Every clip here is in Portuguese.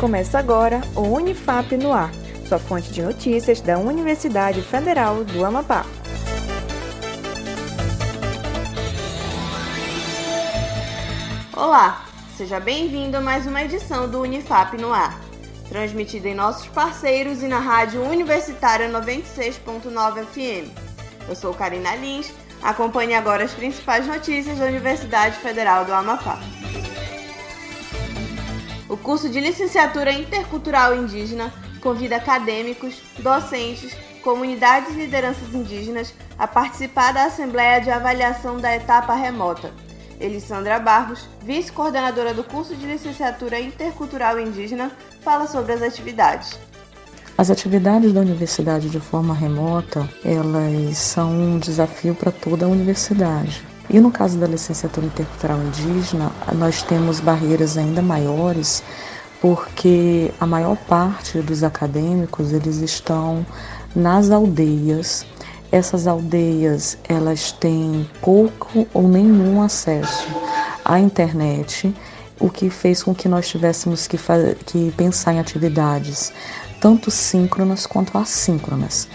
Começa agora o Unifap no Ar, sua fonte de notícias da Universidade Federal do Amapá. Olá, seja bem-vindo a mais uma edição do Unifap no Ar, transmitida em nossos parceiros e na rádio Universitária 96.9 FM. Eu sou Karina Lins, acompanhe agora as principais notícias da Universidade Federal do Amapá. O curso de Licenciatura Intercultural Indígena convida acadêmicos, docentes, comunidades e lideranças indígenas a participar da Assembleia de Avaliação da Etapa Remota. Elissandra Barros, vice-coordenadora do curso de Licenciatura Intercultural Indígena, fala sobre as atividades. As atividades da universidade de forma remota, elas são um desafio para toda a universidade. E no caso da licenciatura intercultural indígena, nós temos barreiras ainda maiores, porque a maior parte dos acadêmicos eles estão nas aldeias. Essas aldeias elas têm pouco ou nenhum acesso à internet, o que fez com que nós tivéssemos que, que pensar em atividades tanto síncronas quanto assíncronas.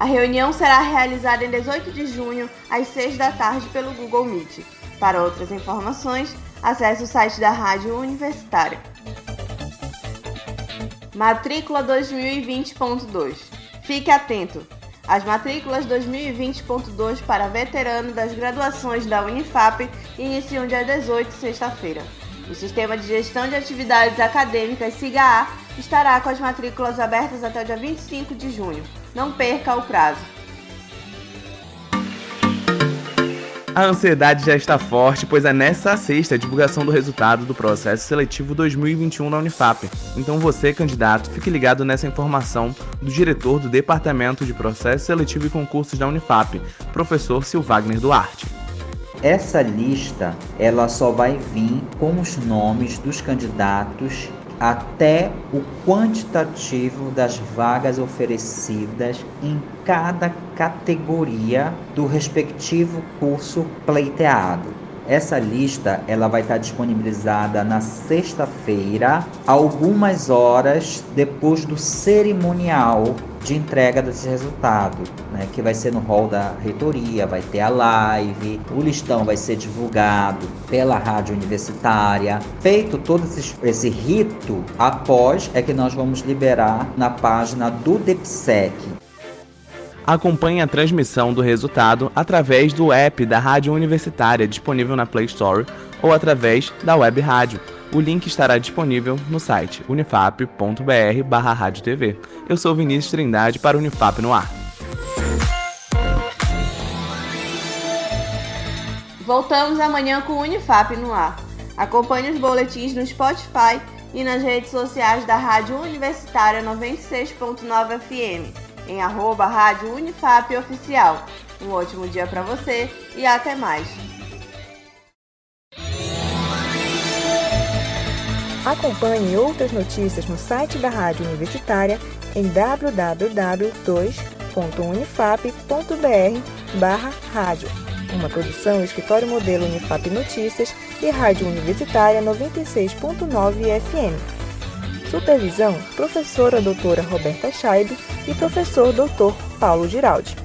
A reunião será realizada em 18 de junho, às 6 da tarde, pelo Google Meet. Para outras informações, acesse o site da Rádio Universitária. Matrícula 2020.2 Fique atento! As matrículas 2020.2 para veterano das graduações da Unifap iniciam dia 18, sexta-feira. O Sistema de Gestão de Atividades Acadêmicas SIGA-A estará com as matrículas abertas até o dia 25 de junho. Não perca o prazo. A ansiedade já está forte, pois é nessa sexta a divulgação do resultado do processo seletivo 2021 na Unifap. Então você, candidato, fique ligado nessa informação do diretor do Departamento de Processo Seletivo e Concursos da Unifap, professor Silvagner Duarte. Essa lista, ela só vai vir com os nomes dos candidatos até o quantitativo das vagas oferecidas em cada categoria do respectivo curso pleiteado. Essa lista ela vai estar disponibilizada na sexta-feira, algumas horas depois do cerimonial de entrega desse resultado, né, que vai ser no hall da reitoria, vai ter a live, o listão vai ser divulgado pela rádio universitária. Feito todo esse, esse rito, após é que nós vamos liberar na página do DEPSEC. Acompanhe a transmissão do resultado através do app da Rádio Universitária disponível na Play Store ou através da web rádio o link estará disponível no site unifap.br/radiotv. Eu sou Vinícius Trindade para Unifap no ar. Voltamos amanhã com o Unifap no ar. Acompanhe os boletins no Spotify e nas redes sociais da Rádio Universitária 96.9 FM, em arroba Rádio Unifap Oficial. Um ótimo dia para você e até mais. Acompanhe outras notícias no site da Rádio Universitária em www.unifap.br/rádio. Uma produção Escritório Modelo Unifap Notícias e Rádio Universitária 96.9 FM. Supervisão: Professora Doutora Roberta Scheibe e Professor Dr. Paulo Giraldi.